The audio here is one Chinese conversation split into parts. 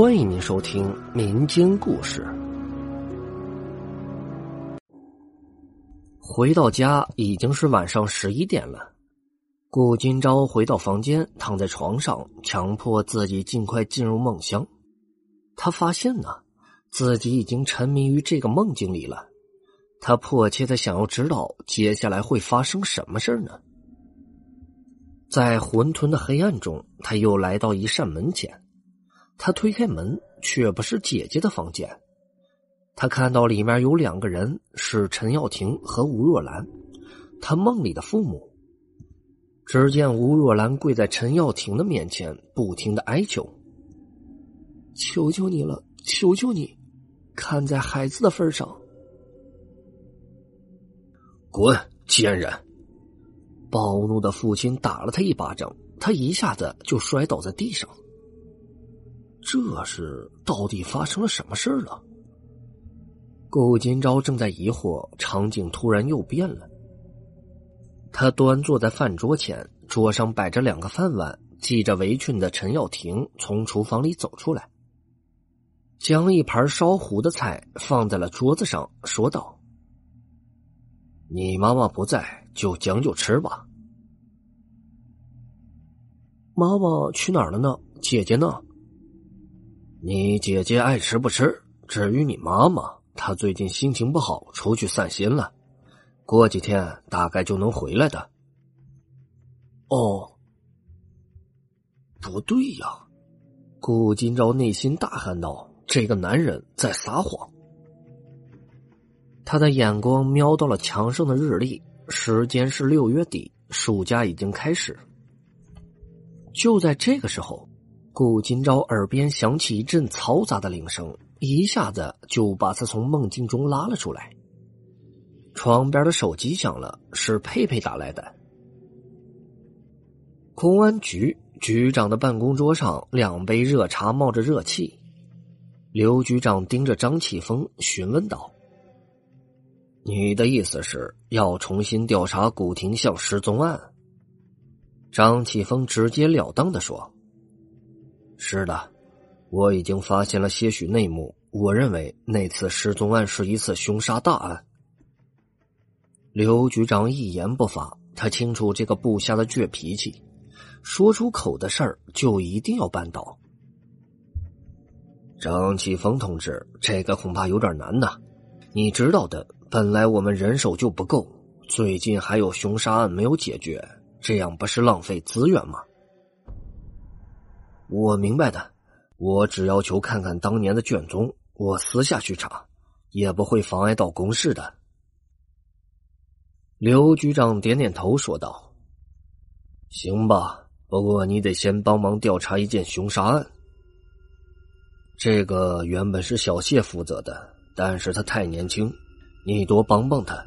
欢迎您收听民间故事。回到家已经是晚上十一点了，顾今朝回到房间，躺在床上，强迫自己尽快进入梦乡。他发现呢，自己已经沉迷于这个梦境里了。他迫切的想要知道接下来会发生什么事呢？在混沌的黑暗中，他又来到一扇门前。他推开门，却不是姐姐的房间。他看到里面有两个人，是陈耀庭和吴若兰，他梦里的父母。只见吴若兰跪在陈耀庭的面前，不停的哀求：“求求你了，求求你，看在孩子的份上。”滚，贱人！暴怒的父亲打了他一巴掌，他一下子就摔倒在地上。这是到底发生了什么事了？顾金朝正在疑惑，场景突然又变了。他端坐在饭桌前，桌上摆着两个饭碗，系着围裙的陈耀庭从厨房里走出来，将一盘烧糊的菜放在了桌子上，说道：“你妈妈不在，就将就吃吧。”妈妈去哪儿了呢？姐姐呢？你姐姐爱吃不吃，至于你妈妈，她最近心情不好，出去散心了，过几天大概就能回来的。哦，不对呀！顾金朝内心大喊道：“这个男人在撒谎。”他的眼光瞄到了墙上的日历，时间是六月底，暑假已经开始。就在这个时候。顾今朝耳边响起一阵嘈杂的铃声，一下子就把他从梦境中拉了出来。床边的手机响了，是佩佩打来的。公安局局长的办公桌上，两杯热茶冒着热气。刘局长盯着张启峰，询问道：“你的意思是要重新调查古亭巷失踪案？”张启峰直截了当的说。是的，我已经发现了些许内幕。我认为那次失踪案是一次凶杀大案。刘局长一言不发，他清楚这个部下的倔脾气，说出口的事儿就一定要办到。张启峰同志，这个恐怕有点难呐。你知道的，本来我们人手就不够，最近还有凶杀案没有解决，这样不是浪费资源吗？我明白的，我只要求看看当年的卷宗，我私下去查，也不会妨碍到公事的。刘局长点点头说道：“行吧，不过你得先帮忙调查一件凶杀案。这个原本是小谢负责的，但是他太年轻，你多帮帮他。”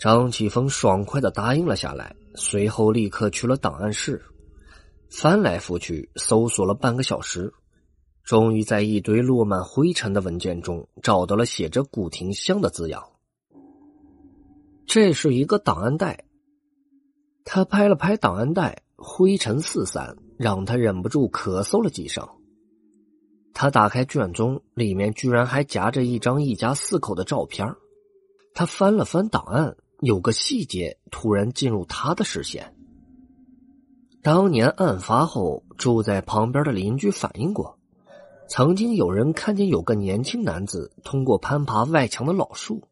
张启峰爽快的答应了下来，随后立刻去了档案室。翻来覆去搜索了半个小时，终于在一堆落满灰尘的文件中找到了写着“古亭香”的字样。这是一个档案袋。他拍了拍档案袋，灰尘四散，让他忍不住咳嗽了几声。他打开卷宗，里面居然还夹着一张一家四口的照片。他翻了翻档案，有个细节突然进入他的视线。当年案发后，住在旁边的邻居反映过，曾经有人看见有个年轻男子通过攀爬外墙的老树，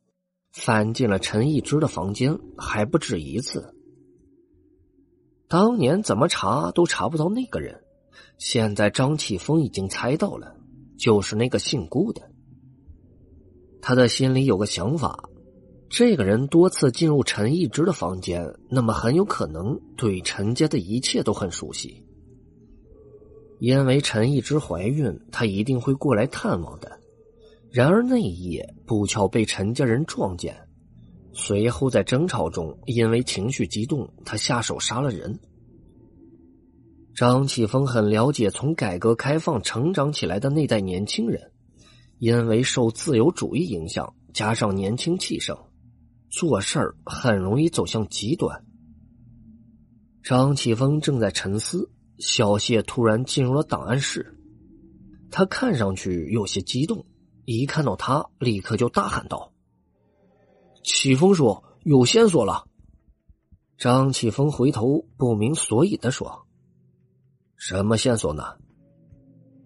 翻进了陈义之的房间，还不止一次。当年怎么查都查不到那个人，现在张启峰已经猜到了，就是那个姓顾的。他的心里有个想法。这个人多次进入陈一之的房间，那么很有可能对陈家的一切都很熟悉。因为陈一之怀孕，他一定会过来探望的。然而那一夜不巧被陈家人撞见，随后在争吵中，因为情绪激动，他下手杀了人。张启峰很了解从改革开放成长起来的那代年轻人，因为受自由主义影响，加上年轻气盛。做事儿很容易走向极端。张启峰正在沉思，小谢突然进入了档案室，他看上去有些激动，一看到他，立刻就大喊道：“启峰说有线索了。”张启峰回头不明所以的说：“什么线索呢？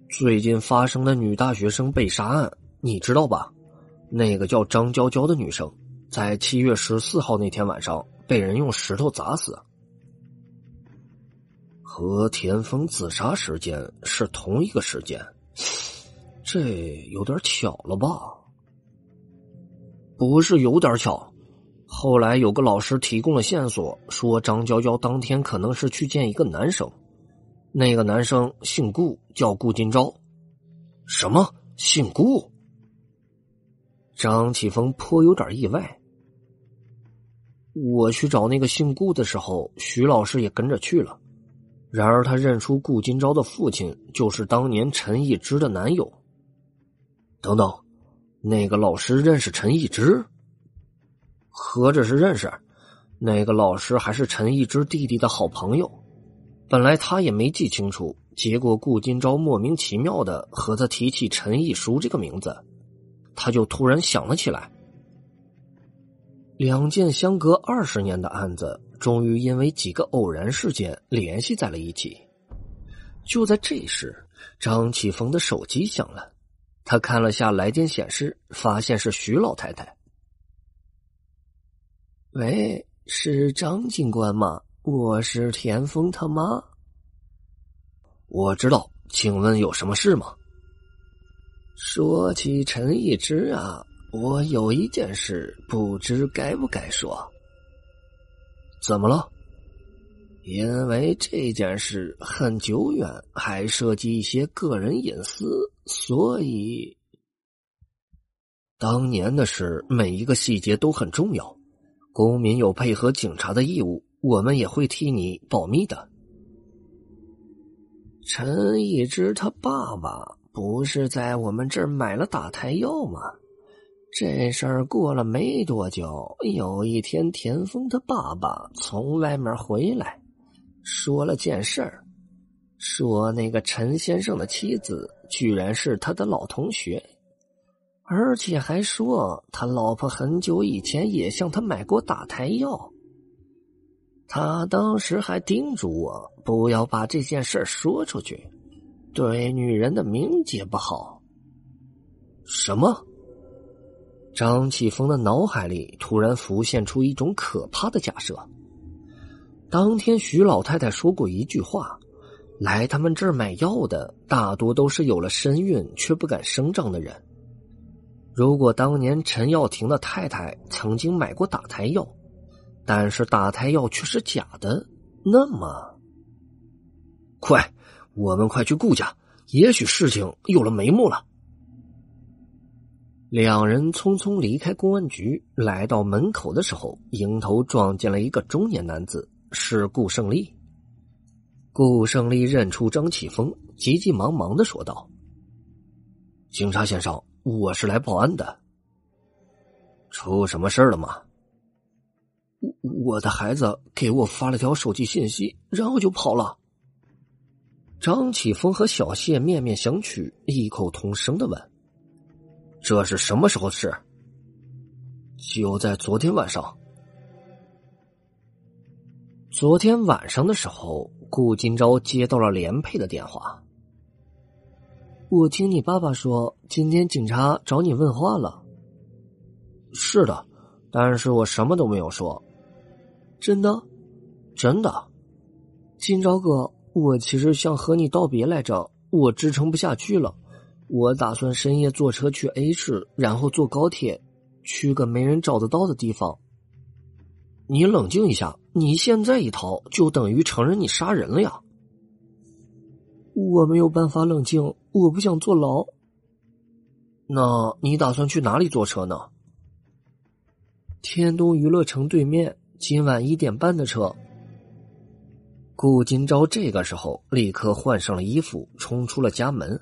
最近发生的女大学生被杀案，你知道吧？那个叫张娇娇的女生，在七月十四号那天晚上被人用石头砸死。”和田丰自杀时间是同一个时间，这有点巧了吧？不是有点巧。后来有个老师提供了线索，说张娇娇当天可能是去见一个男生，那个男生姓顾，叫顾金钊。什么？姓顾？张启峰颇有点意外。我去找那个姓顾的时候，徐老师也跟着去了。然而，他认出顾金钊的父亲就是当年陈义之的男友。等等，那个老师认识陈义之？何止是认识，那个老师还是陈义之弟弟的好朋友。本来他也没记清楚，结果顾金钊莫名其妙的和他提起陈义书这个名字，他就突然想了起来。两件相隔二十年的案子。终于因为几个偶然事件联系在了一起。就在这时，张启峰的手机响了，他看了下来电显示，发现是徐老太太。喂，是张警官吗？我是田丰他妈。我知道，请问有什么事吗？说起陈一之啊，我有一件事，不知该不该说。怎么了？因为这件事很久远，还涉及一些个人隐私，所以当年的事每一个细节都很重要。公民有配合警察的义务，我们也会替你保密的。陈一之他爸爸不是在我们这儿买了打胎药吗？这事儿过了没多久，有一天，田丰他爸爸从外面回来，说了件事儿，说那个陈先生的妻子居然是他的老同学，而且还说他老婆很久以前也向他买过打胎药。他当时还叮嘱我不要把这件事说出去，对女人的名节不好。什么？张启峰的脑海里突然浮现出一种可怕的假设。当天徐老太太说过一句话：“来他们这儿买药的大多都是有了身孕却不敢声张的人。”如果当年陈耀庭的太太曾经买过打胎药，但是打胎药却是假的，那么，快，我们快去顾家，也许事情有了眉目了。两人匆匆离开公安局，来到门口的时候，迎头撞见了一个中年男子，是顾胜利。顾胜利认出张启峰，急急忙忙的说道：“警察先生，我是来报案的。出什么事了吗？我我的孩子给我发了条手机信息，然后就跑了。”张启峰和小谢面面相觑，异口同声的问。这是什么时候的事？就在昨天晚上。昨天晚上的时候，顾金钊接到了连佩的电话。我听你爸爸说，今天警察找你问话了。是的，但是我什么都没有说。真的？真的。金钊哥，我其实想和你道别来着，我支撑不下去了。我打算深夜坐车去 A 市，然后坐高铁去个没人找得到的地方。你冷静一下，你现在一逃，就等于承认你杀人了呀！我没有办法冷静，我不想坐牢。那你打算去哪里坐车呢？天东娱乐城对面，今晚一点半的车。顾金钊这个时候立刻换上了衣服，冲出了家门。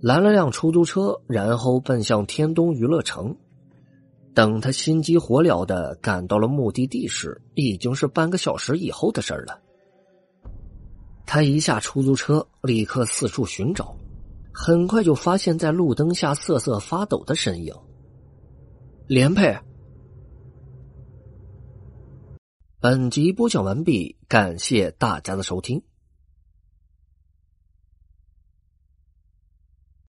拦了辆出租车，然后奔向天东娱乐城。等他心急火燎的赶到了目的地时，已经是半个小时以后的事了。他一下出租车，立刻四处寻找，很快就发现，在路灯下瑟瑟发抖的身影。连佩。本集播讲完毕，感谢大家的收听。